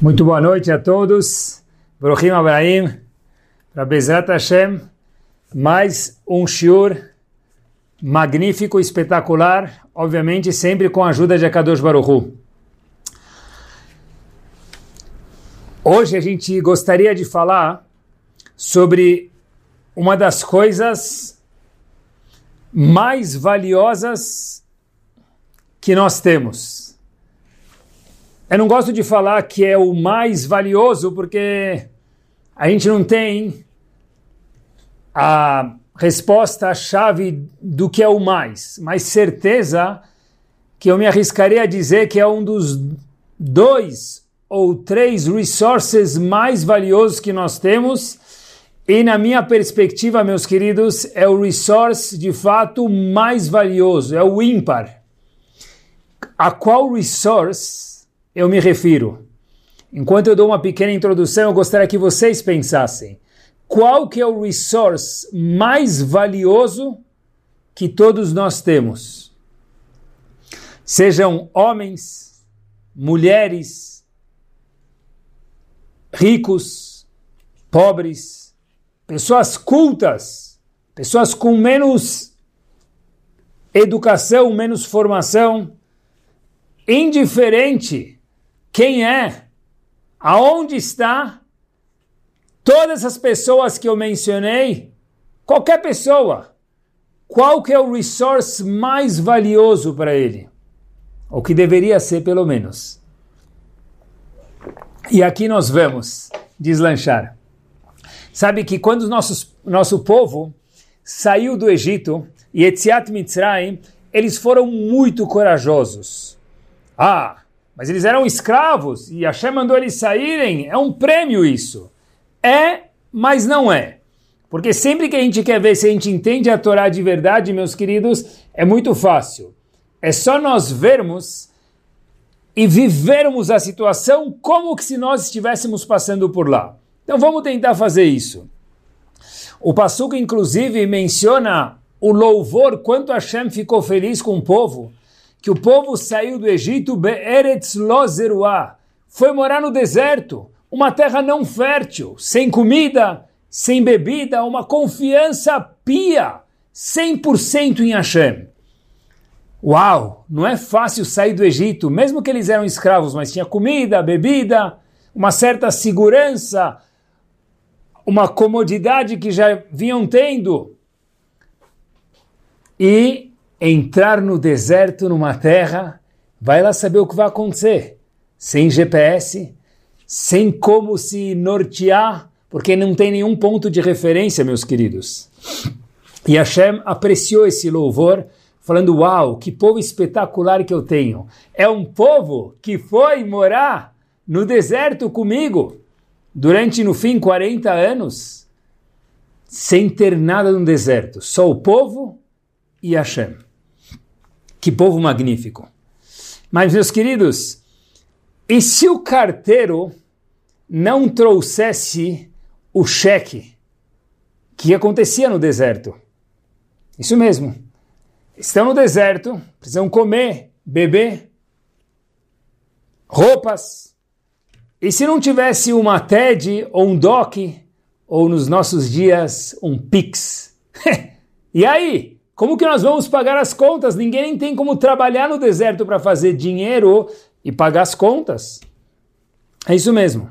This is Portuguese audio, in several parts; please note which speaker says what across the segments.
Speaker 1: Muito boa noite a todos. Brohim Abrahim. Para Bezrat Hashem, mais um shiur magnífico, espetacular, obviamente sempre com a ajuda de Akadosh Baruchu. Hoje a gente gostaria de falar sobre uma das coisas mais valiosas que nós temos eu não gosto de falar que é o mais valioso porque a gente não tem a resposta, a chave do que é o mais, mas certeza que eu me arriscaria a dizer que é um dos dois ou três resources mais valiosos que nós temos. E na minha perspectiva, meus queridos, é o resource de fato mais valioso, é o ímpar. A qual resource eu me refiro? Enquanto eu dou uma pequena introdução, eu gostaria que vocês pensassem qual que é o resource mais valioso que todos nós temos. Sejam homens, mulheres, ricos, pobres, pessoas cultas, pessoas com menos educação, menos formação, indiferente quem é, aonde está, todas as pessoas que eu mencionei, qualquer pessoa, qual que é o resource mais valioso para ele? O que deveria ser, pelo menos. E aqui nós vamos deslanchar. Sabe que quando o nosso, nosso povo saiu do Egito, e Etziat Mitzrayim, eles foram muito corajosos. Ah, mas eles eram escravos e Hashem mandou eles saírem. É um prêmio isso. É, mas não é. Porque sempre que a gente quer ver se a gente entende a Torá de verdade, meus queridos, é muito fácil. É só nós vermos e vivermos a situação como que se nós estivéssemos passando por lá. Então vamos tentar fazer isso. O Passuco, inclusive, menciona o louvor, quanto Hashem ficou feliz com o povo que o povo saiu do Egito, Be'eretz Lozeruá, foi morar no deserto, uma terra não fértil, sem comida, sem bebida, uma confiança pia, 100% em Hashem. Uau, não é fácil sair do Egito, mesmo que eles eram escravos, mas tinha comida, bebida, uma certa segurança, uma comodidade que já vinham tendo. E entrar no deserto, numa terra, vai lá saber o que vai acontecer. Sem GPS, sem como se nortear, porque não tem nenhum ponto de referência, meus queridos. E Hashem apreciou esse louvor, falando: Uau, que povo espetacular que eu tenho! É um povo que foi morar no deserto comigo durante, no fim, 40 anos, sem ter nada no deserto, só o povo e Hashem. Que povo magnífico. Mas, meus queridos, e se o carteiro não trouxesse o cheque que acontecia no deserto? Isso mesmo. Estão no deserto, precisam comer, beber, roupas. E se não tivesse uma TED ou um DOC, ou nos nossos dias um PIX? e aí? Como que nós vamos pagar as contas? Ninguém tem como trabalhar no deserto para fazer dinheiro e pagar as contas. É isso mesmo.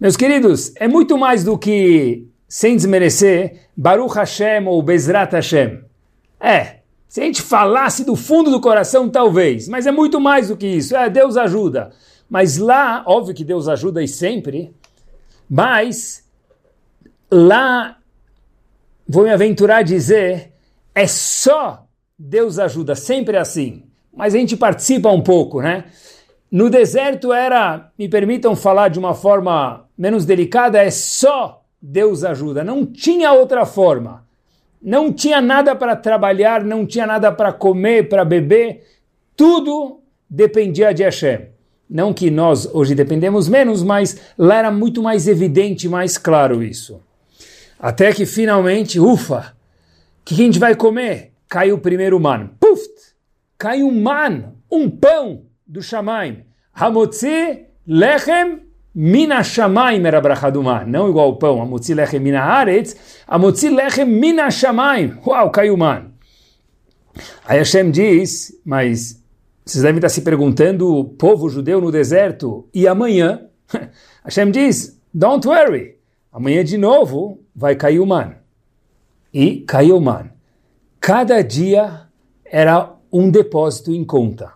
Speaker 1: Meus queridos, é muito mais do que, sem desmerecer, Baruch Hashem ou Bezrat Hashem. É, se a gente falasse do fundo do coração, talvez, mas é muito mais do que isso. É, Deus ajuda. Mas lá, óbvio que Deus ajuda e sempre, mas lá, vou me aventurar a dizer é só Deus ajuda, sempre é assim. Mas a gente participa um pouco, né? No deserto era, me permitam falar de uma forma menos delicada, é só Deus ajuda. Não tinha outra forma. Não tinha nada para trabalhar, não tinha nada para comer, para beber. Tudo dependia de Hashem. Não que nós hoje dependemos menos, mas lá era muito mais evidente, mais claro isso. Até que finalmente, ufa, que a gente vai comer? Cai o primeiro man. Puf! Cai um man, um pão do Shamaim. Hamotzi lechem mina shamaim era brachaduman, não igual o pão, amotzi lechem mina aretz, amotzi lechem mina shamaim. Uau, caiu man. Aí Hashem diz, mas vocês devem estar se perguntando, povo judeu no deserto, e amanhã? Hashem diz, don't worry, amanhã de novo vai cair o man. E caiu o man. Cada dia era um depósito em conta.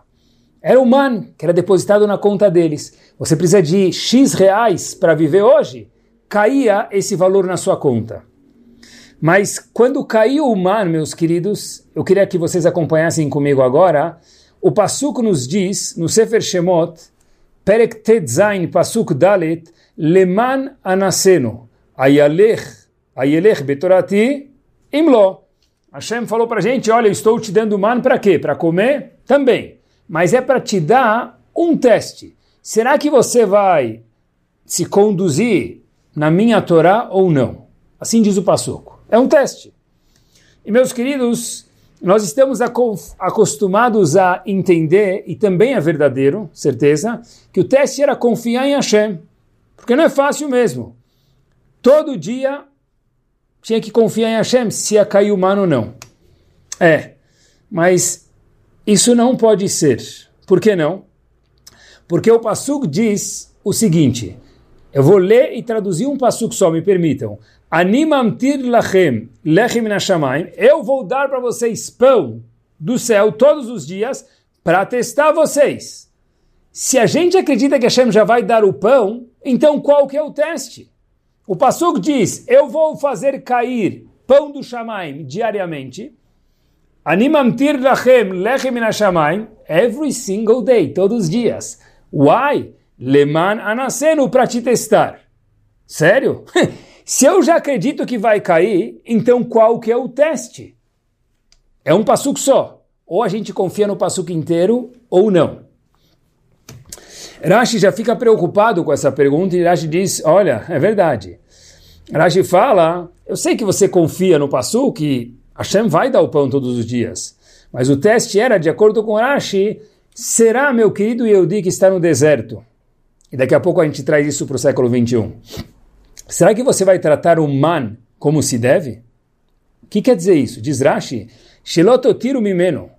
Speaker 1: Era o man que era depositado na conta deles. Você precisa de X reais para viver hoje? Caía esse valor na sua conta. Mas quando caiu o man, meus queridos, eu queria que vocês acompanhassem comigo agora. O Pasuk nos diz, no Sefer Shemot, Perek Tetzain Pasuk Dalet, Leman Anaseno, Ayalech, Ayelech Betorati, Imlo. Hashem falou para a gente, olha, eu estou te dando man para quê? Para comer? Também. Mas é para te dar um teste. Será que você vai se conduzir na minha Torá ou não? Assim diz o Passuco. É um teste. E meus queridos, nós estamos acostumados a entender, e também é verdadeiro, certeza, que o teste era confiar em Hashem. Porque não é fácil mesmo. Todo dia tinha que confiar em Hashem se ia cair humano ou não. É, mas isso não pode ser. Por que não? Porque o Passuk diz o seguinte, eu vou ler e traduzir um Passuk só, me permitam. Animamtir lachem, lechem nashamayim, eu vou dar para vocês pão do céu todos os dias para testar vocês. Se a gente acredita que Hashem já vai dar o pão, então qual que é o teste? O Passuk diz: Eu vou fazer cair pão do Shamaim diariamente. Animamtir lachem lechem shamaim every single day, todos os dias. Why? Leman anasenu para te testar. Sério? Se eu já acredito que vai cair, então qual que é o teste? É um passuco só. Ou a gente confia no passuco inteiro, ou não. Rashi já fica preocupado com essa pergunta e Rashi diz, olha, é verdade. Rashi fala, eu sei que você confia no Passu, que Hashem vai dar o pão todos os dias. Mas o teste era, de acordo com Rashi, será, meu querido Yehudi, que está no deserto? E daqui a pouco a gente traz isso para o século 21. Será que você vai tratar o man como se deve? O que quer dizer isso? Diz Rashi, Shilototiru mimeno.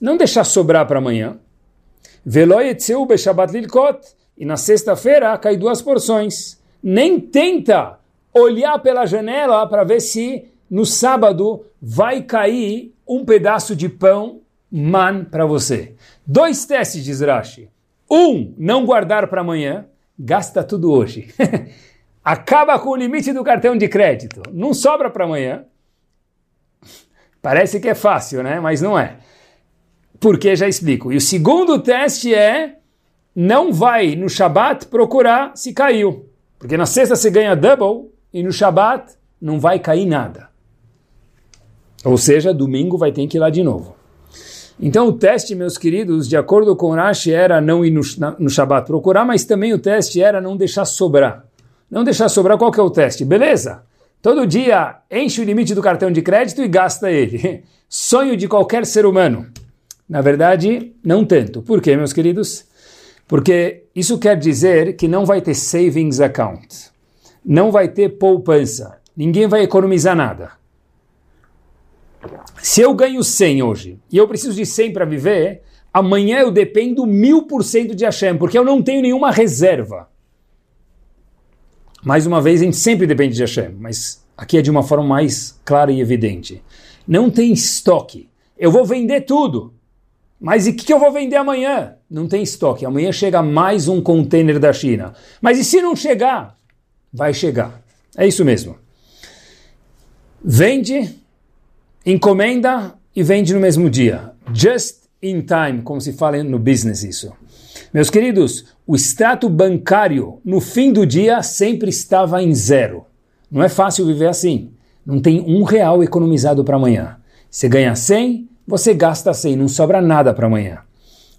Speaker 1: Não deixar sobrar para amanhã. Veloyetzeu beshabat lilkot. E na sexta-feira cai duas porções. Nem tenta olhar pela janela para ver se no sábado vai cair um pedaço de pão man para você. Dois testes, diz Rashi. Um, não guardar para amanhã. Gasta tudo hoje. Acaba com o limite do cartão de crédito. Não sobra para amanhã. Parece que é fácil, né? Mas não é porque já explico. E o segundo teste é não vai no Shabat procurar se caiu. Porque na sexta você ganha double e no Shabat não vai cair nada. Ou seja, domingo vai ter que ir lá de novo. Então o teste, meus queridos, de acordo com Rashi, era não ir no, no Shabat procurar, mas também o teste era não deixar sobrar. Não deixar sobrar, qual que é o teste? Beleza? Todo dia enche o limite do cartão de crédito e gasta ele. Sonho de qualquer ser humano. Na verdade, não tanto. Por quê, meus queridos? Porque isso quer dizer que não vai ter savings account, não vai ter poupança, ninguém vai economizar nada. Se eu ganho 100 hoje e eu preciso de 100 para viver, amanhã eu dependo mil por cento de Hashem, porque eu não tenho nenhuma reserva. Mais uma vez, a gente sempre depende de Hashem, mas aqui é de uma forma mais clara e evidente. Não tem estoque. Eu vou vender tudo. Mas e o que, que eu vou vender amanhã? Não tem estoque. Amanhã chega mais um container da China. Mas e se não chegar? Vai chegar. É isso mesmo. Vende, encomenda e vende no mesmo dia. Just in time, como se fala no business isso. Meus queridos, o extrato bancário no fim do dia sempre estava em zero. Não é fácil viver assim. Não tem um real economizado para amanhã. Você ganha 100, você gasta 100, não sobra nada para amanhã.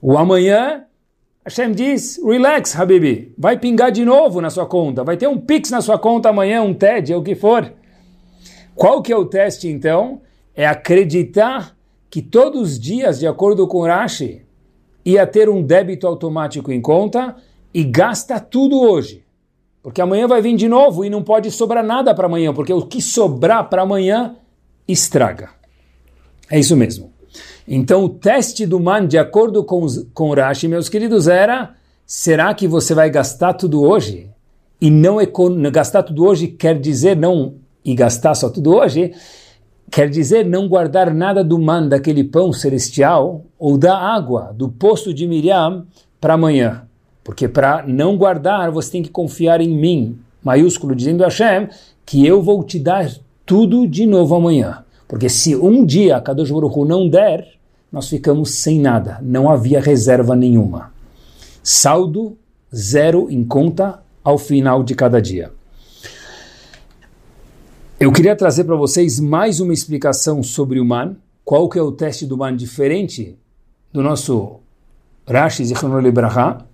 Speaker 1: O amanhã, Hashem diz, relax, Habibi, vai pingar de novo na sua conta, vai ter um Pix na sua conta amanhã, um TED, é o que for. Qual que é o teste então? É acreditar que todos os dias, de acordo com Rashi, ia ter um débito automático em conta e gasta tudo hoje. porque amanhã vai vir de novo e não pode sobrar nada para amanhã, porque o que sobrar para amanhã estraga. É isso mesmo. Então o teste do man, de acordo com, os, com o Rashi, meus queridos, era: será que você vai gastar tudo hoje? E não gastar tudo hoje quer dizer não e gastar só tudo hoje, quer dizer não guardar nada do man, daquele pão celestial, ou da água, do poço de Miriam, para amanhã. Porque para não guardar, você tem que confiar em mim, maiúsculo, dizendo a Hashem, que eu vou te dar tudo de novo amanhã. Porque se um dia a Kadosh Baruch não der, nós ficamos sem nada. Não havia reserva nenhuma. Saldo zero em conta ao final de cada dia. Eu queria trazer para vocês mais uma explicação sobre o man. Qual que é o teste do man diferente do nosso Rashi Zichron Libraha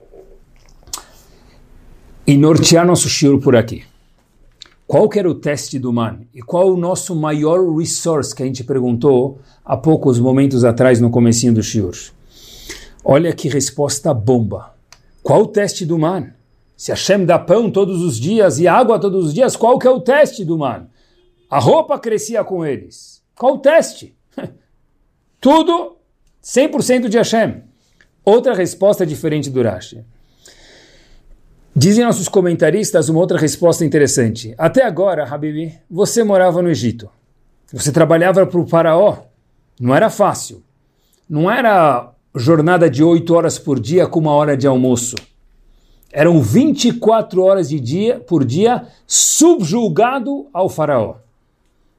Speaker 1: e nortear nosso shiur por aqui. Qual que era o teste do man? E qual o nosso maior resource que a gente perguntou há poucos momentos atrás no comecinho do shiur? Olha que resposta bomba. Qual o teste do man? Se Hashem dá pão todos os dias e água todos os dias, qual que é o teste do man? A roupa crescia com eles. Qual o teste? Tudo 100% de Hashem. Outra resposta diferente do Rashi. Dizem nossos comentaristas uma outra resposta interessante. Até agora, Habibi, você morava no Egito. Você trabalhava para o faraó. Não era fácil. Não era jornada de 8 horas por dia com uma hora de almoço. Eram 24 horas de dia por dia subjulgado ao faraó.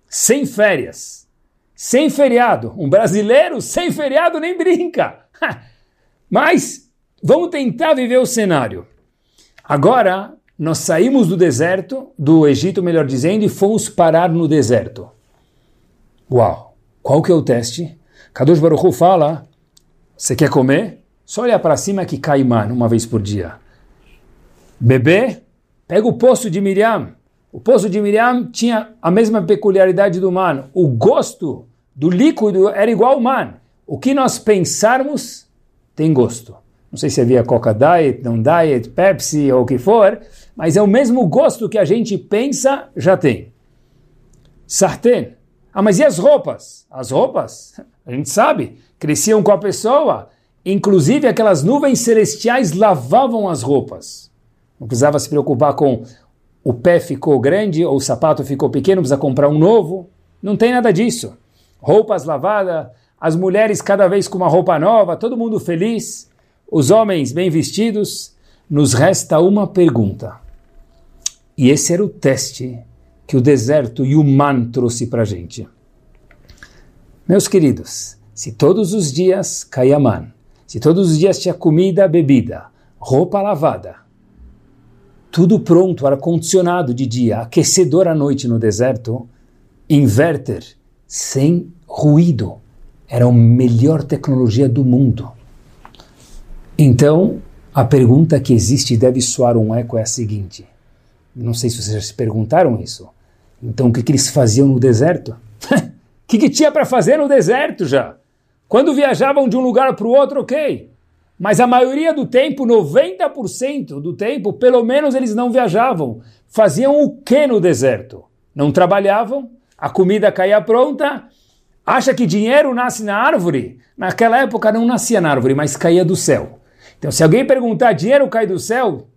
Speaker 1: Sem férias. Sem feriado. Um brasileiro sem feriado nem brinca. Mas vamos tentar viver o cenário. Agora, nós saímos do deserto, do Egito, melhor dizendo, e fomos parar no deserto. Uau! Qual que é o teste? Kadosh Baruch Hu fala, você quer comer? Só olha para cima que cai man uma vez por dia. Beber? Pega o poço de Miriam. O poço de Miriam tinha a mesma peculiaridade do man. O gosto do líquido era igual ao man. O que nós pensarmos tem gosto. Não sei se havia Coca Diet, não Diet, Pepsi ou o que for, mas é o mesmo gosto que a gente pensa, já tem. Sartén. Ah, mas e as roupas? As roupas, a gente sabe, cresciam com a pessoa. Inclusive aquelas nuvens celestiais lavavam as roupas. Não precisava se preocupar com o pé ficou grande ou o sapato ficou pequeno, precisa comprar um novo. Não tem nada disso. Roupas lavadas, as mulheres cada vez com uma roupa nova, todo mundo feliz os homens bem vestidos, nos resta uma pergunta. E esse era o teste que o deserto e o man trouxe para a gente. Meus queridos, se todos os dias caía man, se todos os dias tinha comida, bebida, roupa lavada, tudo pronto, ar-condicionado de dia, aquecedor à noite no deserto, inverter sem ruído, era a melhor tecnologia do mundo. Então, a pergunta que existe e deve soar um eco é a seguinte: não sei se vocês já se perguntaram isso. Então, o que, que eles faziam no deserto? O que, que tinha para fazer no deserto já? Quando viajavam de um lugar para o outro, ok. Mas a maioria do tempo, 90% do tempo, pelo menos eles não viajavam. Faziam o que no deserto? Não trabalhavam, a comida caía pronta. Acha que dinheiro nasce na árvore? Naquela época não nascia na árvore, mas caía do céu. Então, se alguém perguntar, dinheiro cai do céu?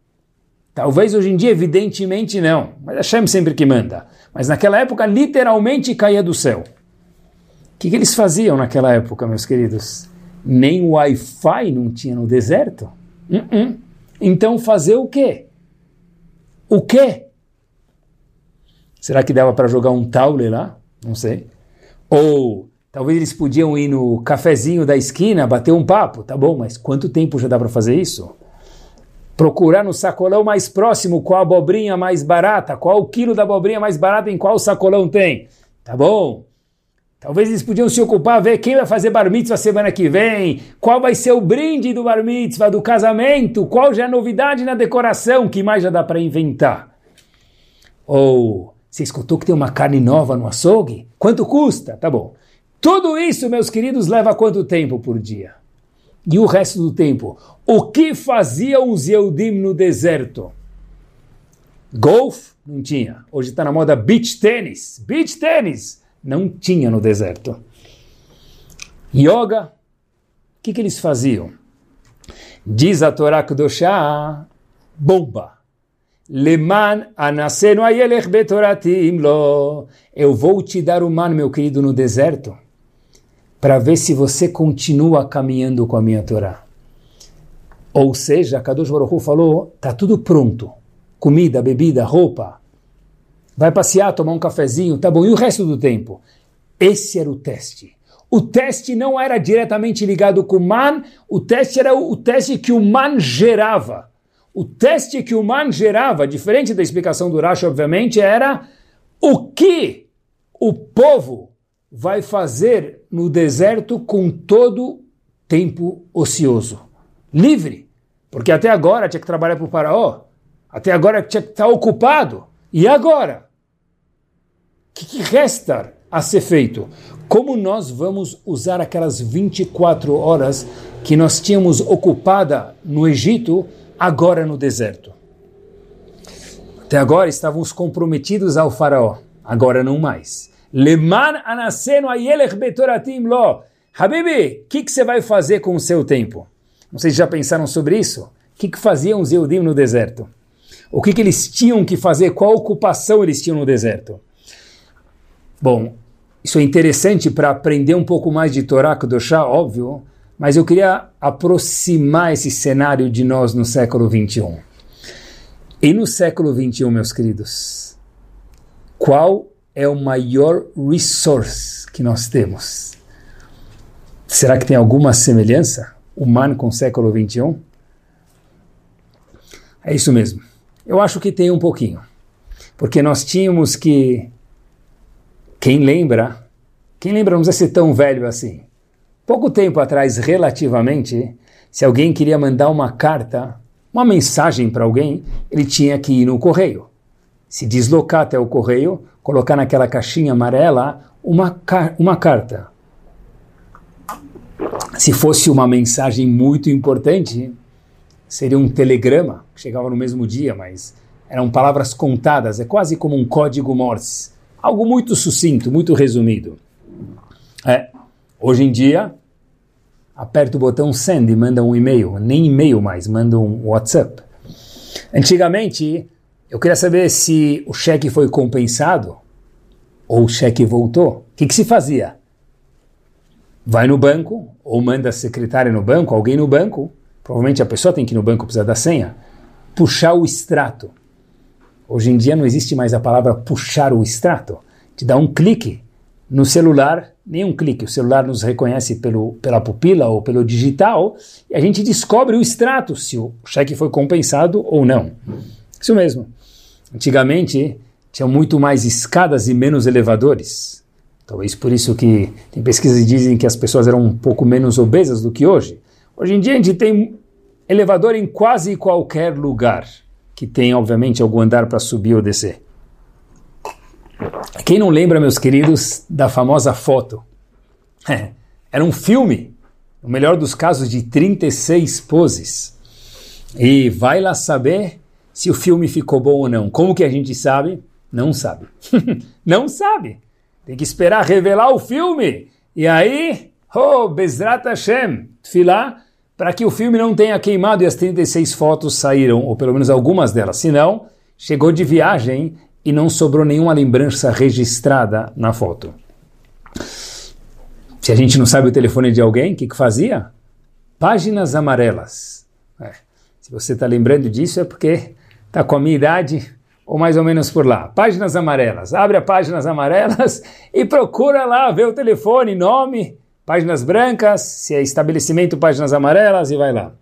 Speaker 1: Talvez hoje em dia, evidentemente não. Mas Hashem sempre que manda. Mas naquela época, literalmente caía do céu. O que, que eles faziam naquela época, meus queridos? Nem Wi-Fi não tinha no deserto. Uh -uh. Então, fazer o quê? O quê? Será que dava para jogar um taule lá? Não sei. Ou Talvez eles podiam ir no cafezinho da esquina, bater um papo, tá bom, mas quanto tempo já dá para fazer isso? Procurar no sacolão mais próximo qual abobrinha mais barata, qual o quilo da abobrinha mais barata em qual sacolão tem. Tá bom? Talvez eles podiam se ocupar, ver quem vai fazer bar mitzvah semana que vem, qual vai ser o brinde do bar mitzvah, do casamento, qual já é a novidade na decoração, que mais já dá para inventar. Ou, você escutou que tem uma carne nova no açougue? Quanto custa? Tá bom. Tudo isso, meus queridos, leva quanto tempo por dia? E o resto do tempo? O que faziam os Yehudim no deserto? Golf? Não tinha. Hoje está na moda beach tênis. Beach tênis? Não tinha no deserto. Yoga? O que, que eles faziam? Diz a Torá Kudoshá, bomba. Leman anasenu ayelech betoratim lo. Eu vou te dar o man, meu querido, no deserto, para ver se você continua caminhando com a minha Torá. Ou seja, Kadosh Baruch falou, tá tudo pronto. Comida, bebida, roupa. Vai passear, tomar um cafezinho, tá bom. E o resto do tempo? Esse era o teste. O teste não era diretamente ligado com o man, o teste era o, o teste que o man gerava. O teste que o man gerava, diferente da explicação do Rashi, obviamente, era o que o povo vai fazer no deserto com todo tempo ocioso, livre. Porque até agora tinha que trabalhar para o faraó, até agora tinha que estar ocupado. E agora? O que, que resta a ser feito? Como nós vamos usar aquelas 24 horas que nós tínhamos ocupada no Egito, agora no deserto? Até agora estávamos comprometidos ao faraó, agora não mais. Leman anasenu ayelech betoratim lo. Habibi, o que, que você vai fazer com o seu tempo? Vocês já pensaram sobre isso? O que, que faziam os Eudim no deserto? O que, que eles tinham que fazer? Qual ocupação eles tinham no deserto? Bom, isso é interessante para aprender um pouco mais de Torá Kudoshá, óbvio, mas eu queria aproximar esse cenário de nós no século 21. E no século 21, meus queridos, qual é o maior resource que nós temos? Será que tem alguma semelhança humana com o século 21? É isso mesmo. Eu acho que tem um pouquinho. Porque nós tínhamos que quem lembra, quem lembra não ser tão velho assim. Pouco tempo atrás, relativamente, se alguém queria mandar uma carta, uma mensagem para alguém, ele tinha que ir no correio. Se deslocar até o correio, colocar naquela caixinha amarela uma, uma carta. Se fosse uma mensagem muito importante, seria um telegrama, que chegava no mesmo dia, mas eram palavras contadas, é quase como um código Morse. Algo muito sucinto, muito resumido. É, hoje em dia, aperta o botão send e manda um e-mail, nem e-mail mais, manda um WhatsApp. Antigamente, eu queria saber se o cheque foi compensado ou o cheque voltou. O que, que se fazia? Vai no banco, ou manda a secretária no banco, alguém no banco, provavelmente a pessoa tem que ir no banco precisar da senha, puxar o extrato. Hoje em dia não existe mais a palavra puxar o extrato. Te dá um clique no celular, nem um clique, o celular nos reconhece pelo, pela pupila ou pelo digital e a gente descobre o extrato, se o cheque foi compensado ou não. Isso mesmo. Antigamente tinha muito mais escadas e menos elevadores. Talvez por isso que tem pesquisas que dizem que as pessoas eram um pouco menos obesas do que hoje. Hoje em dia a gente tem elevador em quase qualquer lugar que tem, obviamente, algum andar para subir ou descer. Quem não lembra, meus queridos, da famosa foto? É, era um filme, no melhor dos casos, de 36 poses. E vai lá saber se o filme ficou bom ou não. Como que a gente sabe? Não sabe. não sabe. Tem que esperar revelar o filme. E aí, oh, Bezrat Hashem, Tfilah, para que o filme não tenha queimado e as 36 fotos saíram, ou pelo menos algumas delas. Senão, chegou de viagem e não sobrou nenhuma lembrança registrada na foto. Se a gente não sabe o telefone de alguém, o que, que fazia? Páginas amarelas. É. Se você está lembrando disso é porque está com a minha idade ou mais ou menos por lá. Páginas amarelas. Abre a páginas amarelas e procura lá ver o telefone, nome páginas brancas, se é estabelecimento, páginas amarelas e vai lá.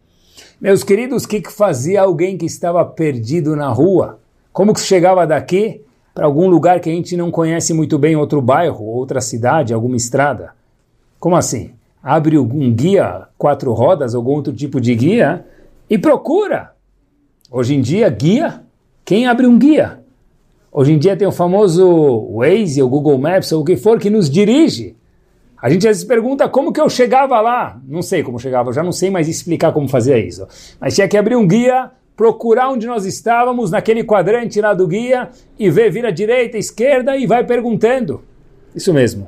Speaker 1: Meus queridos, o que, que fazia alguém que estava perdido na rua? Como que chegava daqui para algum lugar que a gente não conhece muito bem, outro bairro, outra cidade, alguma estrada? Como assim? Abre um guia, quatro rodas, algum outro tipo de guia e procura. Hoje em dia, guia, quem abre um guia? Hoje em dia tem o famoso Waze, ou Google Maps, ou o que for, que nos dirige. A gente às vezes pergunta como que eu chegava lá. Não sei como chegava, eu já não sei mais explicar como fazia isso. Mas tinha que abrir um guia procurar onde nós estávamos, naquele quadrante lá do guia, e ver, vira direita, esquerda e vai perguntando. Isso mesmo.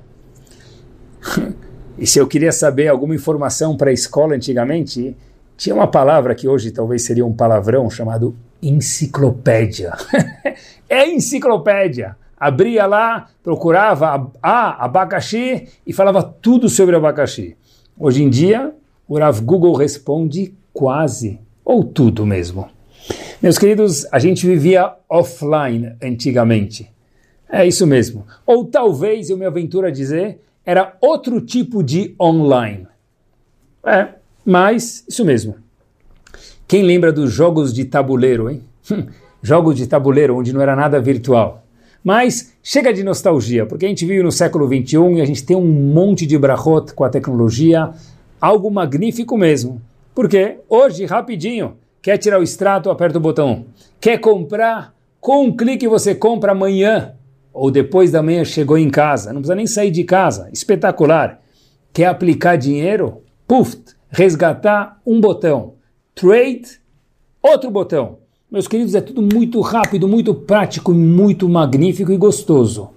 Speaker 1: e se eu queria saber alguma informação para a escola antigamente, tinha uma palavra que hoje talvez seria um palavrão chamado enciclopédia. é enciclopédia. Abria lá, procurava a, abacaxi e falava tudo sobre abacaxi. Hoje em dia, o Rav Google responde quase, ou tudo mesmo. Meus queridos, a gente vivia offline antigamente. É isso mesmo. Ou talvez, eu me aventuro a dizer, era outro tipo de online. É, mas isso mesmo. Quem lembra dos jogos de tabuleiro, hein? jogos de tabuleiro onde não era nada virtual. Mas chega de nostalgia, porque a gente vive no século 21 e a gente tem um monte de brachot com a tecnologia, algo magnífico mesmo. Porque hoje, rapidinho, quer tirar o extrato, aperta o botão. Quer comprar, com um clique você compra amanhã, ou depois da manhã chegou em casa, não precisa nem sair de casa, espetacular. Quer aplicar dinheiro? Puf, resgatar um botão. Trade, outro botão. Meus queridos, é tudo muito rápido, muito prático, muito magnífico e gostoso.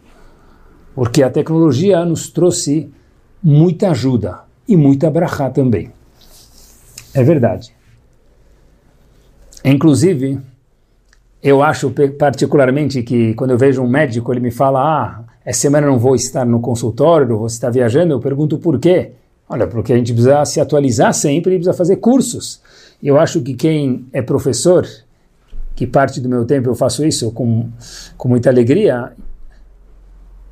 Speaker 1: Porque a tecnologia nos trouxe muita ajuda e muita brachá também. É verdade. Inclusive, eu acho particularmente que quando eu vejo um médico, ele me fala: Ah, essa semana eu não vou estar no consultório, vou estar viajando. Eu pergunto por quê. Olha, porque a gente precisa se atualizar sempre e precisa fazer cursos. Eu acho que quem é professor, que parte do meu tempo eu faço isso com, com muita alegria,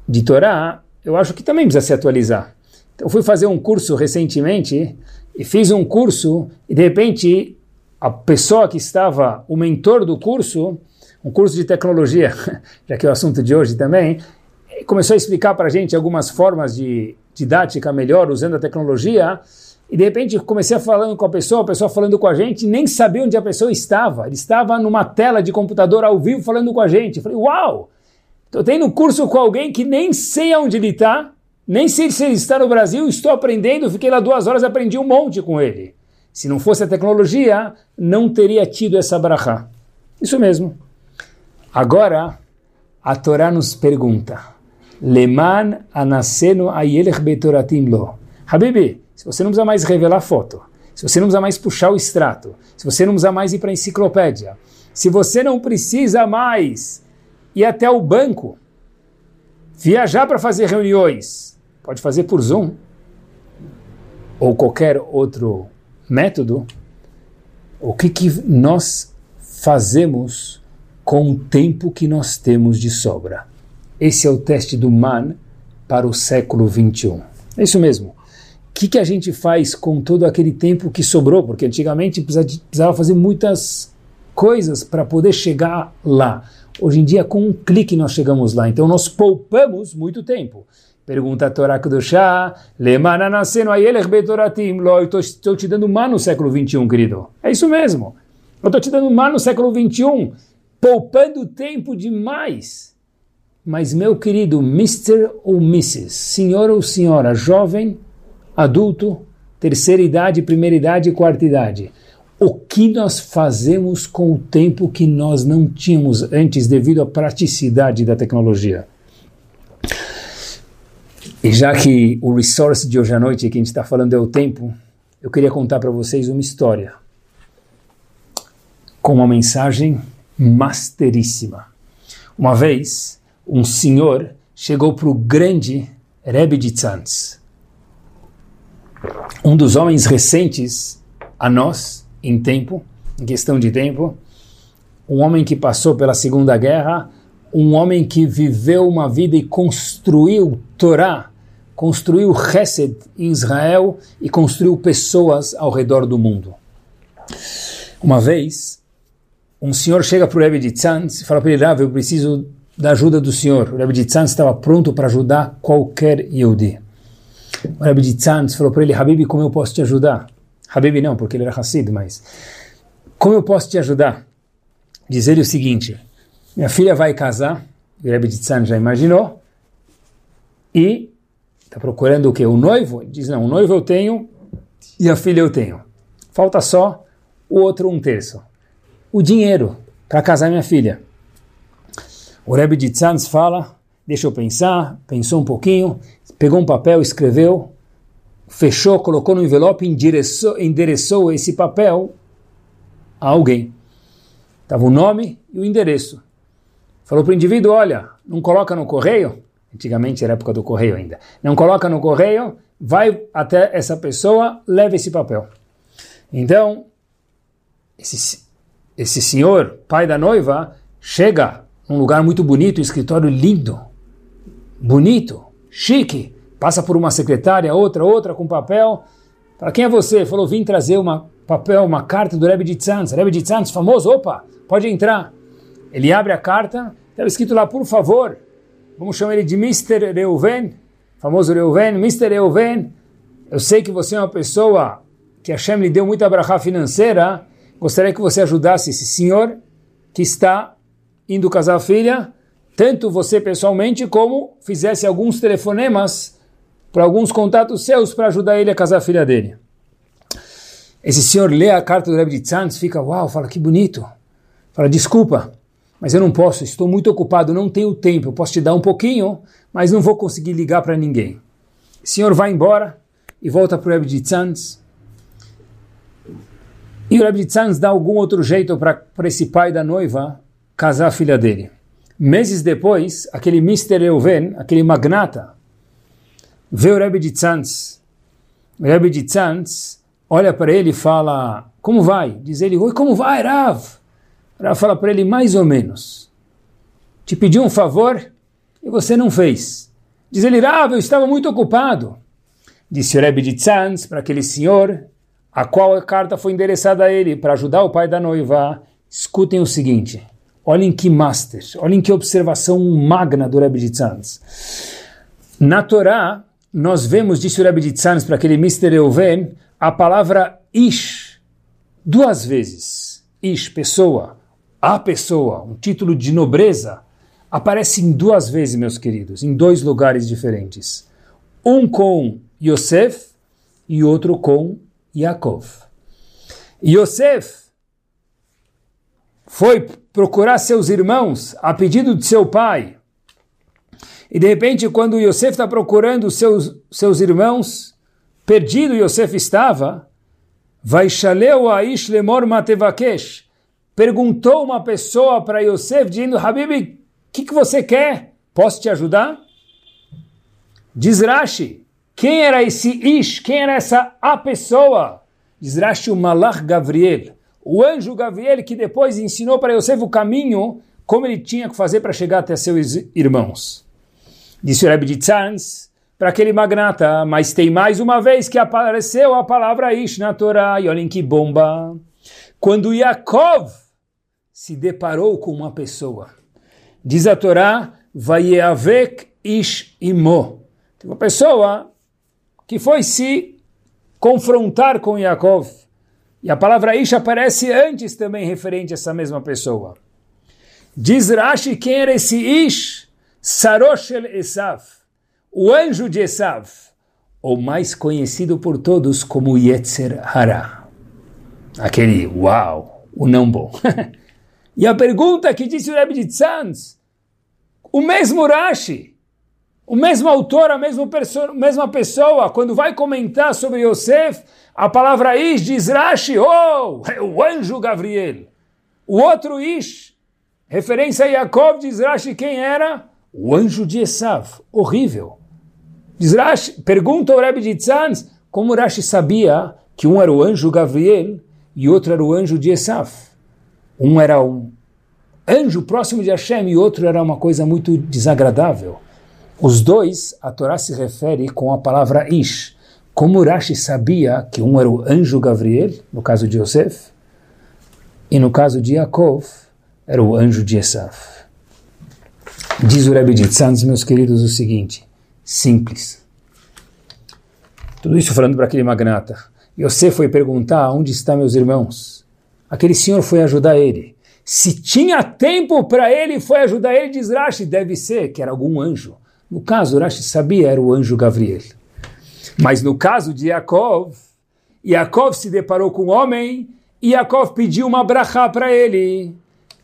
Speaker 1: de Torá, eu acho que também precisa se atualizar. Então, eu fui fazer um curso recentemente e fiz um curso e de repente a pessoa que estava, o mentor do curso, um curso de tecnologia, já que é o assunto de hoje também, começou a explicar para a gente algumas formas de didática melhor usando a tecnologia. E de repente comecei a falando com a pessoa, a pessoa falando com a gente, nem sabia onde a pessoa estava. Ele estava numa tela de computador ao vivo falando com a gente. Eu falei, uau! Estou tendo um curso com alguém que nem sei onde ele está, nem sei se ele está no Brasil, estou aprendendo, fiquei lá duas horas, aprendi um monte com ele. Se não fosse a tecnologia, não teria tido essa brachá. Isso mesmo. Agora, a Torá nos pergunta, Leman anasenu ayelech betoratim lo. Habibi, se você não precisa mais revelar foto, se você não precisa mais puxar o extrato, se você não precisa mais ir para a enciclopédia, se você não precisa mais ir até o banco, viajar para fazer reuniões, Pode fazer por Zoom ou qualquer outro método. O que, que nós fazemos com o tempo que nós temos de sobra? Esse é o teste do MAN para o século 21. É isso mesmo. O que, que a gente faz com todo aquele tempo que sobrou? Porque antigamente precisava fazer muitas coisas para poder chegar lá. Hoje em dia, com um clique, nós chegamos lá. Então, nós poupamos muito tempo. Pergunta a Torá Kedoshá, Lemana nascendo ayelech betoratim, eu estou te dando má no século 21, querido. É isso mesmo. Eu estou te dando má no século 21, poupando tempo demais. Mas, meu querido, Mr. ou Mrs., senhor ou senhora, jovem, adulto, terceira idade, primeira idade e quarta idade, o que nós fazemos com o tempo que nós não tínhamos antes devido à praticidade da tecnologia? E já que o resource de hoje à noite que a gente está falando é o tempo, eu queria contar para vocês uma história com uma mensagem masteríssima. Uma vez, um senhor chegou para o grande Rebbe de Tzantz, um dos homens recentes a nós, em tempo, em questão de tempo, um homem que passou pela Segunda Guerra, um homem que viveu uma vida e construiu Torá construiu Hesed em Israel e construiu pessoas ao redor do mundo. Uma vez, um senhor chega para o Rebbe de Tzantz e fala para ele, Rav, eu preciso da ajuda do senhor. O Rebbe de Tzantz estava pronto para ajudar qualquer Yehudi. O Rebbe de Tzantz falou para ele, Habib, como eu posso te ajudar? Habib não, porque ele era Hassid, mas como eu posso te ajudar? Diz ele o seguinte, minha filha vai casar, o Rebbe de Tzantz já imaginou, e Está procurando o que? O noivo? Diz, não, o noivo eu tenho e a filha eu tenho. Falta só o outro um terço. o dinheiro para casar minha filha. O Rebbe de Tzanz fala, deixa eu pensar, pensou um pouquinho, pegou um papel, escreveu, fechou, colocou no envelope, endereçou, endereçou esse papel a alguém. Estava o nome e o endereço. Falou para o indivíduo, olha, não coloca no correio, antigamente era época do correio ainda, não coloca no correio, vai até essa pessoa, leva esse papel. Então, esse, esse senhor, pai da noiva, chega num lugar muito bonito, um escritório lindo, bonito, chique, passa por uma secretária, outra, outra com papel. Para quem é você? Falou, vim trazer uma papel, uma carta do Rebbe de Tzantz. Rebbe de Tzantz, famoso, opa, pode entrar. Ele abre a carta, estava escrito lá, por favor, vamos chamar ele de Mr. Reuven, famoso Reuven, Mr. Reuven, eu sei que você é uma pessoa que Hashem lhe deu muita brachá financeira, gostaria que você ajudasse esse senhor que está indo casar a filha, tanto você pessoalmente como fizesse alguns telefonemas para alguns contatos seus para ajudar ele a casar a filha dele. Esse senhor lê a carta do Rebbe de Tzantz, fica, uau, fala que bonito. Fala, desculpa, mas eu não posso, estou muito ocupado, não tenho tempo, eu posso te dar um pouquinho, mas não vou conseguir ligar para ninguém. O senhor vai embora e volta para o Rebbe de Tzantz, e o Rebbe Tzanz dá algum outro jeito para esse pai da noiva casar a filha dele. Meses depois, aquele Mr. Euven, aquele magnata, vê o Rebbe de Tzanz. O Rebbe de Tzanz olha para ele e fala, como vai? Diz ele, oi, como vai, Rav? Rav fala para ele, mais ou menos. Te pedi um favor e você não fez. Diz ele, Rav, eu estava muito ocupado. Disse o Rebbe de Tzanz para aquele senhor, a qual a carta foi endereçada a ele para ajudar o pai da noiva. Escutem o seguinte, olhem que master, olhem que observação magna do Rebbe de Tzanz. Na Torá, nós vemos, disse o Rebbe de Tzanz para aquele Mr. Euven, a palavra Ish, duas vezes. Ish, pessoa, a pessoa, um título de nobreza, aparece em duas vezes, meus queridos, em dois lugares diferentes. Um com Yosef e outro com Yaakov. Yosef foi procurar seus irmãos a pedido de seu pai. E de repente, quando Yosef está procurando seus, seus irmãos, perdido Yosef estava, Vaishaleu Aish Lemor Matevakesh, perguntou uma pessoa para Yosef, dizendo, Habib, o que, que você quer? Posso te ajudar? Diz Rashi, quem era esse Ish? Quem era essa a pessoa? Diz Rashi, o Malach Gabriel, o anjo Gabriel que depois ensinou para Yosef o caminho, como ele tinha que fazer para chegar até seus irmãos. Disse o Rebbe de Tzanz, para aquele magnata, mas tem mais uma vez que apareceu a palavra Ish na Torá, e olhem que bomba. Quando Yaakov se deparou com uma pessoa, diz a Torá, Vayeavek Ish Imo. Uma pessoa que foi se confrontar com Yaakov. E a palavra Ish aparece antes também referente a essa mesma pessoa. Diz Rashi quem era esse Ish? Saroshel Esav, o anjo de Esav, ou mais conhecido por todos como Yetzer Hara. Aquele uau, o não bom. e a pergunta que disse o Rebbe de Tzanz, o mesmo Rashi, o mesmo autor, a mesma pessoa, mesma pessoa, quando vai comentar sobre Yosef, a palavra Ish diz Rashi, oh, é o anjo Gabriel. O outro Ish, referência a Jacob, diz Rashi quem era? O anjo de Esav. Horrível. Diz Rashi, pergunta ao Rebbe de Tzanz, como Rashi sabia que um era o anjo Gabriel e outro era o anjo de Esav. Um era um anjo próximo de Hashem e outro era uma coisa muito desagradável. Os dois, a Torá se refere com a palavra Ish. Como Rashi sabia que um era o anjo Gabriel, no caso de Yosef, e no caso de Yaakov, era o anjo de Esav. Diz o Rebbe de Tzanz, meus queridos, o seguinte, simples. Tudo isso falando para aquele magnata. Yosef foi perguntar onde estão meus irmãos. Aquele senhor foi ajudar ele. Se tinha tempo para ele, foi ajudar ele, diz Rashi, deve ser que era algum anjo. No caso, Rashi sabia, era o anjo Gabriel. Mas no caso de Yaakov, Yaakov se deparou com um homem Yaakov pediu uma brachá para ele.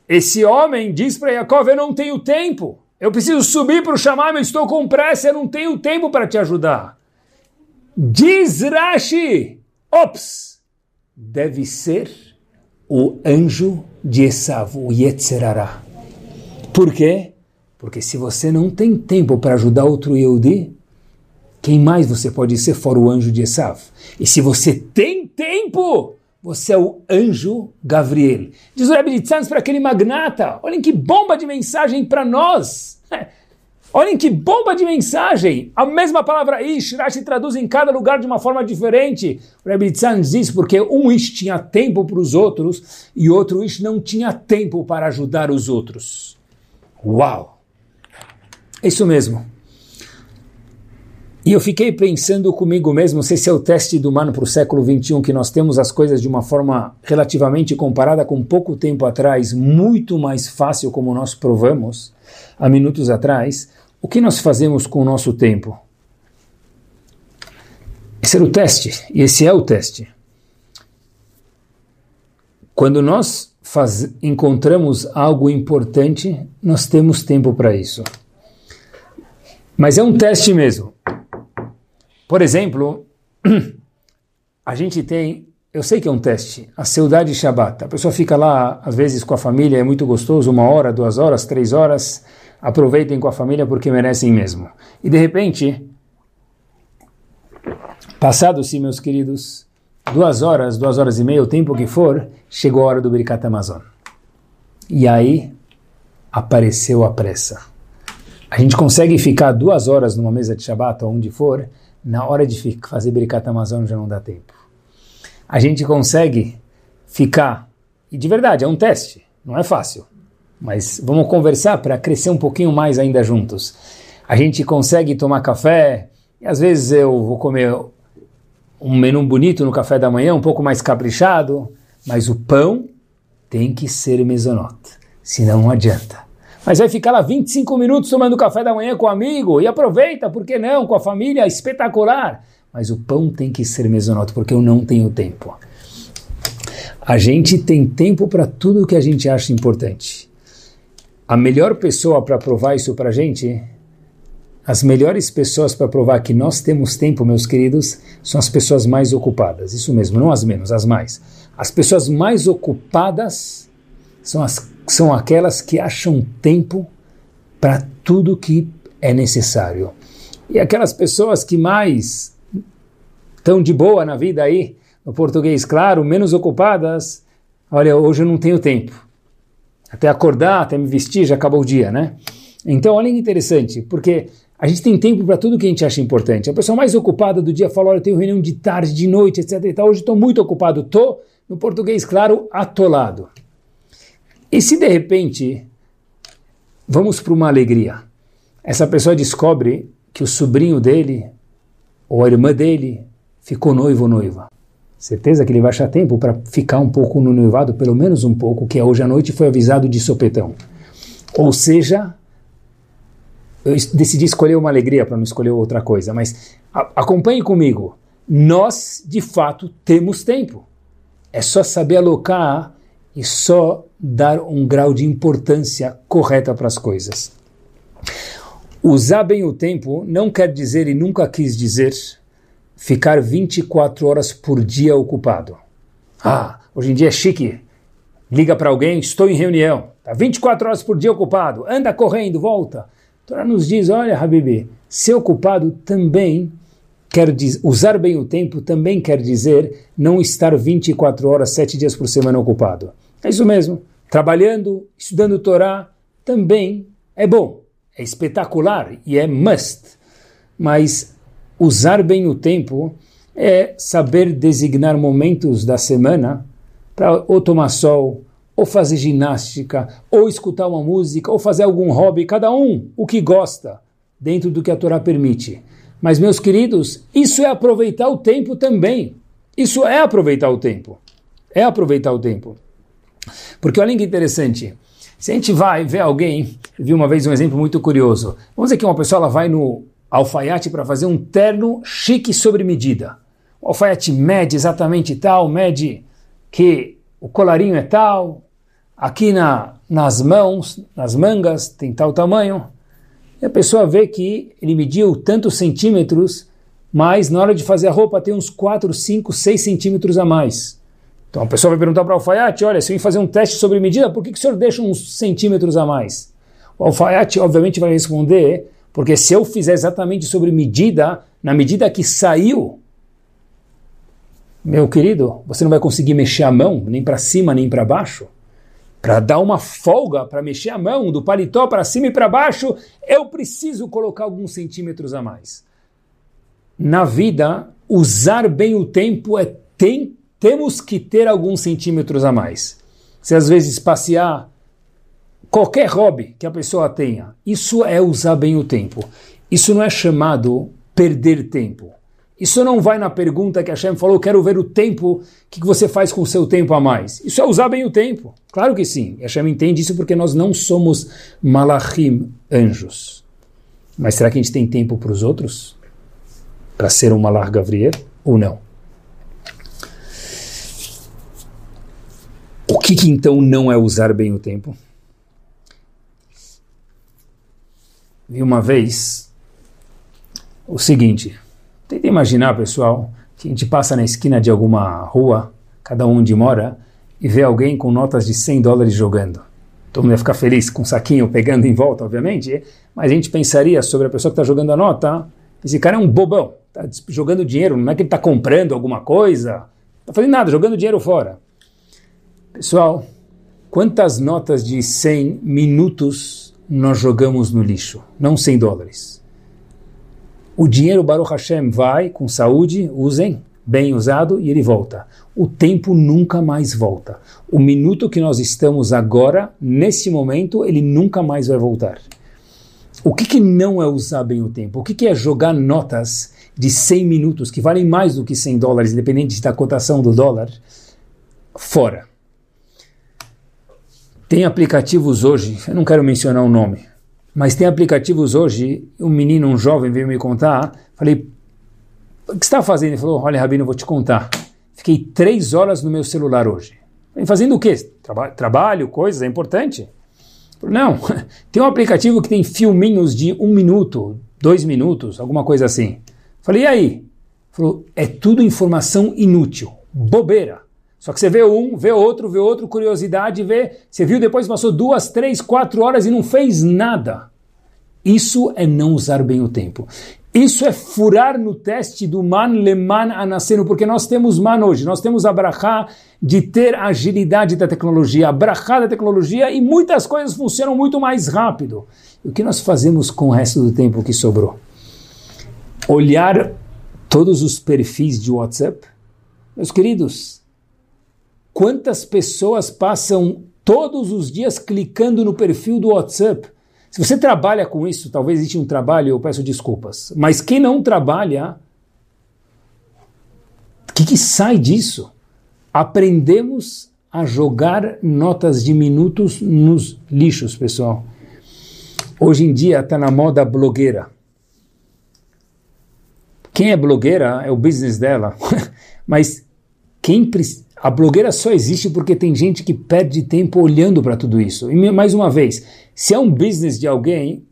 Speaker 1: Esse homem diz para Yaakov: Eu não tenho tempo. Eu preciso subir para o chamar, eu estou com pressa, eu não tenho tempo para te ajudar. Diz Rashi: Ops! Deve ser o anjo de Esav, o Yetzerará. Por quê? Porque se você não tem tempo para ajudar outro Yehudi, quem mais você pode ser fora o anjo de Esav? E se você tem tempo, você é o anjo Gabriel. Diz o Rebbe para aquele magnata, olhem que bomba de mensagem para nós. Olhem que bomba de mensagem! A mesma palavra Ish, Rashi traduz em cada lugar de uma forma diferente. O Rebbe diz porque um Ish tinha tempo para os outros e outro Ish não tinha tempo para ajudar os outros. Uau! Isso mesmo. E eu fiquei pensando comigo mesmo, não sei se é o teste do humano para o século XXI, que nós temos as coisas de uma forma relativamente comparada com pouco tempo atrás, muito mais fácil, como nós provamos há minutos atrás. O que nós fazemos com o nosso tempo? Esse era o teste, e esse é o teste. Quando nós faz, encontramos algo importante, nós temos tempo para isso. Mas é um teste mesmo. Por exemplo, a gente tem, eu sei que é um teste, a saudade Shabbat. A pessoa fica lá, às vezes, com a família, é muito gostoso, uma hora, duas horas, três horas. Aproveitem com a família porque merecem mesmo. E de repente, passado-se, meus queridos, duas horas, duas horas e meia, o tempo que for, chegou a hora do Birkat Amazon. E aí apareceu a pressa. A gente consegue ficar duas horas numa mesa de Shabbat, ou onde for, na hora de fazer Birkat Amazon já não dá tempo. A gente consegue ficar, e de verdade, é um teste, não é fácil, mas vamos conversar para crescer um pouquinho mais ainda juntos. A gente consegue tomar café, e às vezes eu vou comer um menu bonito no café da manhã, um pouco mais caprichado, mas o pão tem que ser mesonote, senão não adianta mas vai ficar lá 25 minutos tomando café da manhã com o amigo e aproveita, por que não, com a família, espetacular. Mas o pão tem que ser mesonoto, porque eu não tenho tempo. A gente tem tempo para tudo o que a gente acha importante. A melhor pessoa para provar isso para a gente, as melhores pessoas para provar que nós temos tempo, meus queridos, são as pessoas mais ocupadas. Isso mesmo, não as menos, as mais. As pessoas mais ocupadas são as são aquelas que acham tempo para tudo que é necessário. E aquelas pessoas que mais estão de boa na vida aí, no português claro, menos ocupadas, olha, hoje eu não tenho tempo. Até acordar, até me vestir, já acabou o dia, né? Então, olha que interessante, porque a gente tem tempo para tudo que a gente acha importante. A pessoa mais ocupada do dia fala, olha, eu tenho reunião de tarde, de noite, etc. E tal. Hoje estou muito ocupado. Estou, no português claro, atolado. E se de repente, vamos para uma alegria, essa pessoa descobre que o sobrinho dele, ou a irmã dele, ficou noivo ou noiva. Certeza que ele vai achar tempo para ficar um pouco no noivado, pelo menos um pouco, que é hoje à noite foi avisado de sopetão. Ou seja, eu decidi escolher uma alegria para não escolher outra coisa, mas acompanhe comigo. Nós, de fato, temos tempo. É só saber alocar e só dar um grau de importância correta para as coisas. Usar bem o tempo não quer dizer e nunca quis dizer ficar 24 horas por dia ocupado. Ah, hoje em dia é chique. Liga para alguém, estou em reunião. Está 24 horas por dia ocupado. Anda correndo, volta. Torá nos diz, olha, Habibi, ser ocupado também quer dizer, usar bem o tempo também quer dizer não estar 24 horas, 7 dias por semana ocupado. É isso mesmo. Trabalhando, estudando Torá, também é bom, é espetacular e é must. Mas usar bem o tempo é saber designar momentos da semana para ou tomar sol, ou fazer ginástica, ou escutar uma música, ou fazer algum hobby, cada um o que gosta, dentro do que a Torá permite. Mas, meus queridos, isso é aproveitar o tempo também. Isso é aproveitar o tempo. É aproveitar o tempo. Porque olha que interessante. Se a gente vai ver alguém, vi uma vez um exemplo muito curioso. Vamos dizer que uma pessoa ela vai no alfaiate para fazer um terno chique sobre medida. O alfaiate mede exatamente tal, mede que o colarinho é tal, aqui na, nas mãos, nas mangas, tem tal tamanho. E a pessoa vê que ele mediu tantos centímetros, mas na hora de fazer a roupa tem uns 4, 5, 6 centímetros a mais. Então a pessoa vai perguntar para o alfaiate, olha, se eu ir fazer um teste sobre medida, por que, que o senhor deixa uns centímetros a mais? O alfaiate obviamente vai responder, porque se eu fizer exatamente sobre medida, na medida que saiu, meu querido, você não vai conseguir mexer a mão, nem para cima, nem para baixo. Para dar uma folga, para mexer a mão do paletó para cima e para baixo, eu preciso colocar alguns centímetros a mais. Na vida, usar bem o tempo é tem temos que ter alguns centímetros a mais. Se às vezes passear, qualquer hobby que a pessoa tenha, isso é usar bem o tempo. Isso não é chamado perder tempo. Isso não vai na pergunta que a Hashem falou, quero ver o tempo, o que você faz com o seu tempo a mais. Isso é usar bem o tempo. Claro que sim. A Hashem entende isso porque nós não somos malachim, anjos. Mas será que a gente tem tempo para os outros? Para ser um malach gavrier ou não? Que, que então não é usar bem o tempo? Vi uma vez o seguinte: tenta imaginar, pessoal, que a gente passa na esquina de alguma rua, cada um onde mora, e vê alguém com notas de 100 dólares jogando. Todo mundo ia ficar feliz com um saquinho pegando em volta, obviamente, mas a gente pensaria sobre a pessoa que está jogando a nota: esse cara é um bobão, está jogando dinheiro, não é que ele está comprando alguma coisa, não está fazendo nada, jogando dinheiro fora. Pessoal, quantas notas de 100 minutos nós jogamos no lixo? Não 100 dólares. O dinheiro Baruch Hashem vai com saúde, usem, bem usado, e ele volta. O tempo nunca mais volta. O minuto que nós estamos agora, nesse momento, ele nunca mais vai voltar. O que, que não é usar bem o tempo? O que, que é jogar notas de 100 minutos, que valem mais do que 100 dólares, independente da cotação do dólar, fora? Tem aplicativos hoje, eu não quero mencionar o nome, mas tem aplicativos hoje, um menino, um jovem veio me contar, falei, o que está fazendo? Ele falou, olha Rabino, eu vou te contar. Fiquei três horas no meu celular hoje. Falei, fazendo o quê? Traba trabalho, coisas, é importante? Falei, não, tem um aplicativo que tem filminhos de um minuto, dois minutos, alguma coisa assim. Falei, e aí? Falou, é tudo informação inútil, bobeira. Só que você vê um, vê outro, vê outro, curiosidade, vê. Você viu depois, passou duas, três, quatro horas e não fez nada. Isso é não usar bem o tempo. Isso é furar no teste do man leman anaseno, porque nós temos man hoje, nós temos a brachá de ter agilidade da tecnologia, a brachá da tecnologia e muitas coisas funcionam muito mais rápido. E o que nós fazemos com o resto do tempo que sobrou? Olhar todos os perfis de WhatsApp? Meus queridos, Quantas pessoas passam todos os dias clicando no perfil do WhatsApp? Se você trabalha com isso, talvez exista um trabalho, eu peço desculpas. Mas quem não trabalha, o que, que sai disso? Aprendemos a jogar notas de minutos nos lixos, pessoal. Hoje em dia está na moda blogueira. Quem é blogueira é o business dela. Mas quem precisa a blogueira só existe porque tem gente que perde tempo olhando para tudo isso. E mais uma vez, se é um business de alguém,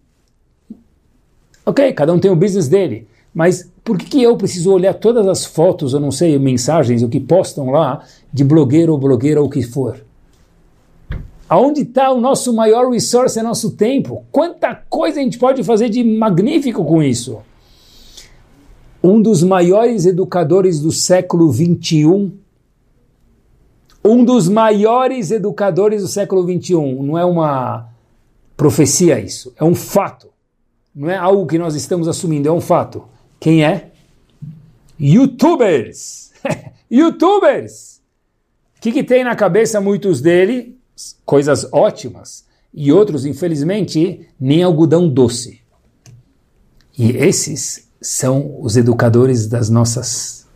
Speaker 1: ok, cada um tem o business dele. Mas por que, que eu preciso olhar todas as fotos, eu não sei, mensagens, o que postam lá, de blogueiro ou blogueira ou o que for? Aonde está o nosso maior resource, é nosso tempo? Quanta coisa a gente pode fazer de magnífico com isso? Um dos maiores educadores do século 21 um dos maiores educadores do século XXI. Não é uma profecia isso, é um fato. Não é algo que nós estamos assumindo, é um fato. Quem é? Youtubers! Youtubers! O que, que tem na cabeça muitos deles? Coisas ótimas. E outros, infelizmente, nem algodão doce. E esses são os educadores das nossas,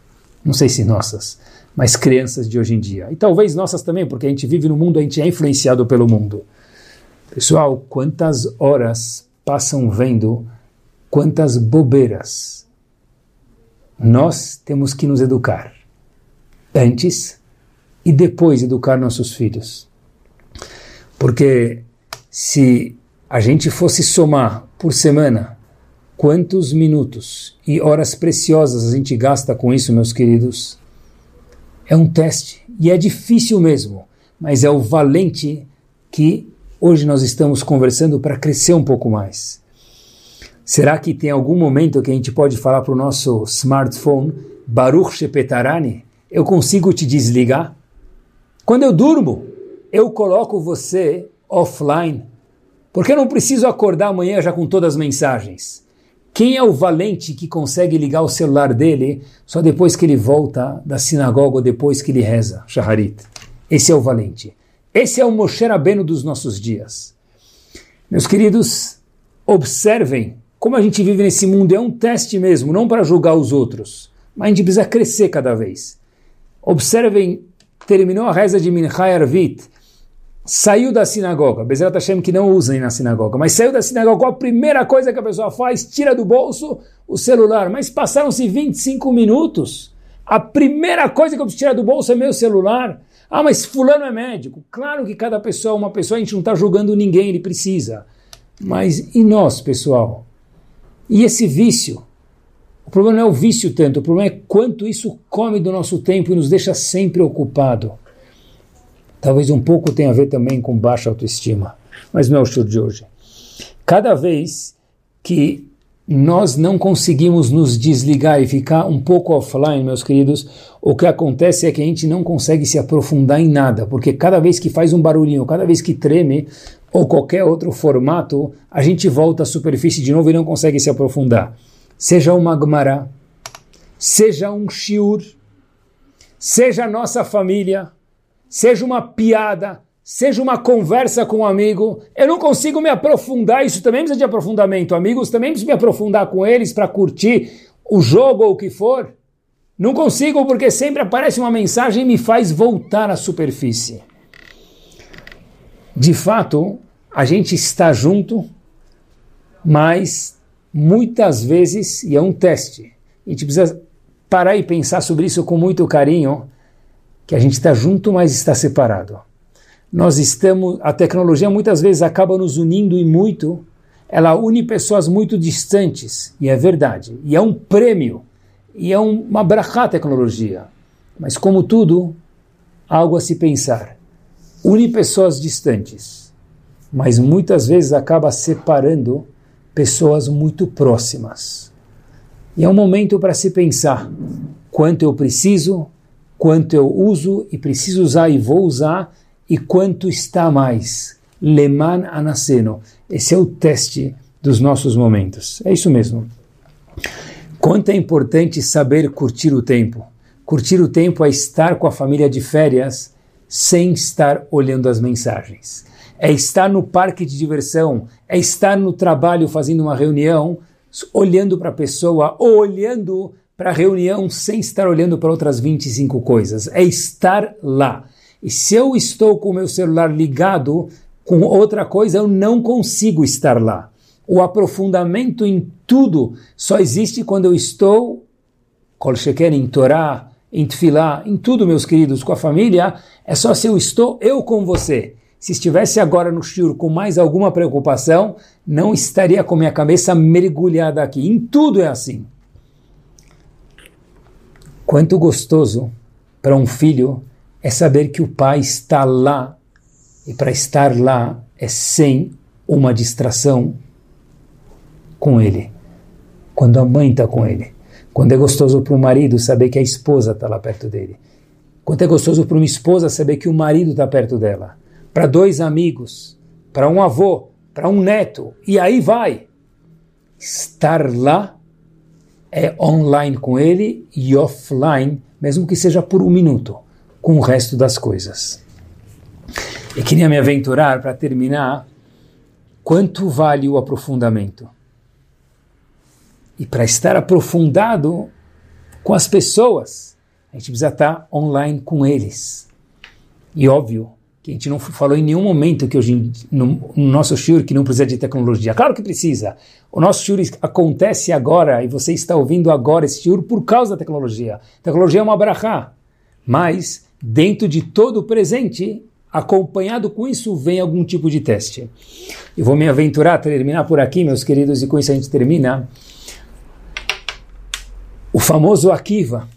Speaker 1: não sei se nossas, mas crianças de hoje em dia. E talvez nossas também, porque a gente vive no mundo, a gente é influenciado pelo mundo. Pessoal, quantas horas passam vendo quantas bobeiras nós temos que nos educar. Antes, e depois educar nossos filhos. Porque se a gente fosse somar por semana quantos minutos e horas preciosas a gente gasta com isso, meus queridos, é um teste e é difícil mesmo, mas é o valente que hoje nós estamos conversando para crescer um pouco mais. Será que tem algum momento que a gente pode falar para o nosso smartphone, Baruch Shepetarani, eu consigo te desligar? Quando eu durmo, eu coloco você offline, porque eu não preciso acordar amanhã já com todas as mensagens. Quem é o valente que consegue ligar o celular dele só depois que ele volta da sinagoga ou depois que ele reza, Shaharit? Esse é o valente. Esse é o Moshe Rabbeinu dos nossos dias. Meus queridos, observem como a gente vive nesse mundo. É um teste mesmo, não para julgar os outros, mas a gente precisa crescer cada vez. Observem, terminou a reza de Minchai Arvit, saiu da sinagoga, Bezerra Hashem que não usem na sinagoga, mas saiu da sinagoga, a primeira coisa que a pessoa faz? Tira do bolso o celular, mas passaram-se 25 minutos, a primeira coisa que eu tirar do bolso é meu celular, ah, mas fulano é médico, claro que cada pessoa é uma pessoa, a gente não está julgando ninguém, ele precisa, mas e nós, pessoal? E esse vício? O problema não é o vício tanto, o problema é quanto isso come do nosso tempo e nos deixa sempre ocupado. Talvez um pouco tenha a ver também com baixa autoestima, mas não é o show de hoje. Cada vez que nós não conseguimos nos desligar e ficar um pouco offline, meus queridos, o que acontece é que a gente não consegue se aprofundar em nada, porque cada vez que faz um barulhinho, cada vez que treme, ou qualquer outro formato, a gente volta à superfície de novo e não consegue se aprofundar. Seja uma Gemara, seja um Shiur, seja a nossa família, seja uma piada, seja uma conversa com um amigo, eu não consigo me aprofundar, isso também precisa de aprofundamento. Amigos também preciso me aprofundar com eles para curtir o jogo ou o que for. Não consigo porque sempre aparece uma mensagem e me faz voltar à superfície. De fato, a gente está junto, mas muitas vezes, e é um teste, a gente precisa parar e pensar sobre isso com muito carinho, que a gente está junto, mas está separado. Nós estamos, a tecnologia muitas vezes acaba nos unindo e muito, ela une pessoas muito distantes, e é verdade, e é um prêmio, e é um, uma brachá tecnologia. Mas como tudo, algo a se pensar. Une pessoas distantes, mas muitas vezes acaba separando pessoas muito próximas. E é um momento para se pensar quanto eu preciso quanto eu uso e preciso usar e vou usar e quanto está mais. Leman anaseno. Esse é o teste dos nossos momentos. É isso mesmo. Quanto é importante saber curtir o tempo. Curtir o tempo é estar com a família de férias sem estar olhando as mensagens. É estar no parque de diversão, é estar no trabalho fazendo uma reunião, olhando para a pessoa ou olhando para a reunião sem estar olhando para outras 25 coisas. É estar lá. E se eu estou com o meu celular ligado com outra coisa, eu não consigo estar lá. O aprofundamento em tudo só existe quando eu estou, kol em Torá, em Tfilá, em tudo, meus queridos, com a família, é só se eu estou eu com você. Se estivesse agora no Shur com mais alguma preocupação, não estaria com minha cabeça mergulhada aqui. Em tudo é assim. Quanto gostoso para um filho é saber que o pai está lá e para estar lá é sem uma distração com ele. Quando a mãe está com ele. Quando é gostoso para o marido saber que a esposa está lá perto dele. Quanto é gostoso para uma esposa saber que o marido está perto dela. Para dois amigos, para um avô, para um neto, e aí vai. Estar lá é online com ele e offline, mesmo que seja por um minuto, com o resto das coisas. E queria me aventurar para terminar quanto vale o aprofundamento. E para estar aprofundado com as pessoas, a gente precisa estar online com eles. E óbvio, que a gente não falou em nenhum momento que hoje no, no nosso shiur que não precisa de tecnologia. Claro que precisa. O nosso shiur acontece agora e você está ouvindo agora esse shiur por causa da tecnologia. A tecnologia é uma brachá, mas dentro de todo o presente, acompanhado com isso, vem algum tipo de teste. Eu vou me aventurar, terminar por aqui, meus queridos, e com isso a gente termina. O famoso Akiva,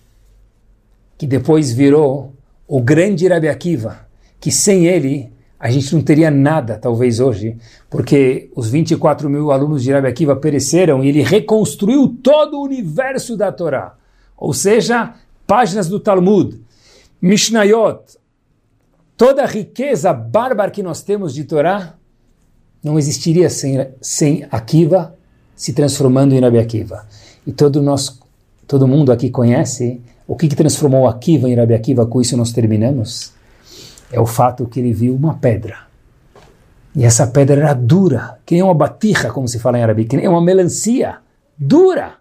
Speaker 1: que depois virou o grande Rabi Akiva, que sem ele a gente não teria nada, talvez hoje, porque os 24 mil alunos de Rabi Akiva pereceram e ele reconstruiu todo o universo da Torá. Ou seja, páginas do Talmud, Mishnayot, toda a riqueza bárbara que nós temos de Torá não existiria sem, sem Akiva se transformando em Rabi Akiva. E todo, nosso, todo mundo aqui conhece o que, que transformou Akiva em Rabi Akiva, com isso nós terminamos é o fato que ele viu uma pedra. E essa pedra era dura, que nem uma batirra, como se fala em árabe, que nem uma melancia, dura.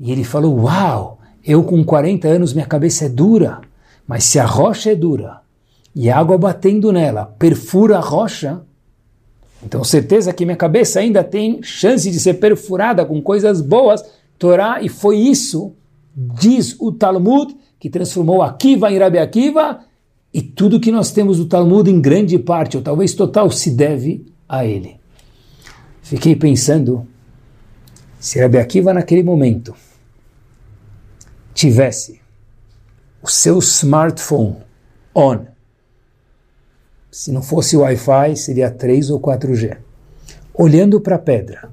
Speaker 1: E ele falou: Uau, eu com 40 anos minha cabeça é dura, mas se a rocha é dura e a água batendo nela perfura a rocha, então certeza que minha cabeça ainda tem chance de ser perfurada com coisas boas, Torá, e foi isso, diz o Talmud, que transformou Akiva em Rabi Akiva, e tudo que nós temos do Talmud, em grande parte, ou talvez total, se deve a ele. Fiquei pensando, se Rabi Akiva naquele momento tivesse o seu smartphone on, se não fosse Wi-Fi, seria 3 ou 4G, olhando para a pedra,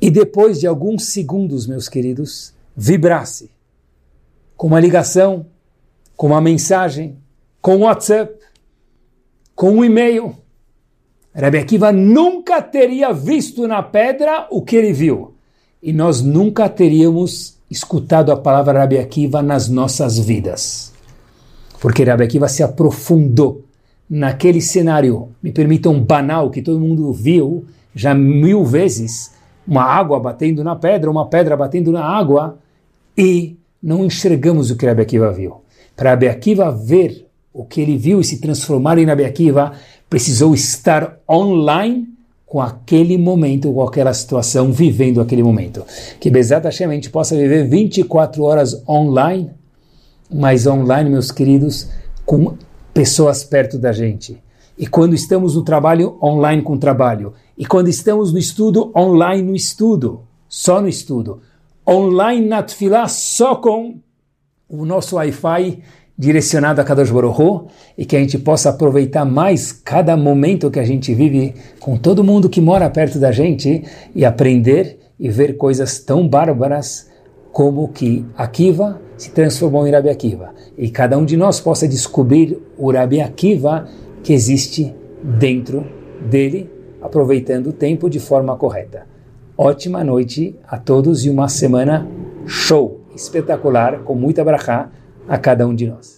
Speaker 1: e depois de alguns segundos, meus queridos, vibrasse com uma ligação, com uma mensagem, com WhatsApp, com um e-mail. Rabbi Akiva nunca teria visto na pedra o que ele viu. E nós nunca teríamos escutado a palavra Rabbi Akiva nas nossas vidas. Porque Rabbi Akiva se aprofundou naquele cenário, me permitam, banal, que todo mundo viu já mil vezes, uma água batendo na pedra, uma pedra batendo na água, e não enxergamos o que Rabbi Akiva viu. Para Rabbi Akiva ver o que ele viu e se transformar em Rabi Akiva, precisou estar online com aquele momento, com aquela situação, vivendo aquele momento. Que Bezat Hashem a gente possa viver 24 horas online, mas online, meus queridos, com pessoas perto da gente. E quando estamos no trabalho, online com o trabalho. E quando estamos no estudo, online no estudo. Só no estudo. Online na tefilá, só com o nosso Wi-Fi direcionado a Kadosh Baruch e que a gente possa aproveitar mais cada momento que a gente vive com todo mundo que mora perto da gente e aprender e ver coisas tão bárbaras como que Akiva se transformou em Rabi Akiva e cada um de nós possa descobrir o Rabi Akiva que existe dentro dele, aproveitando o tempo de forma correta. Ótima noite a todos e uma semana show, espetacular, com muita brachá, a cada um de nós.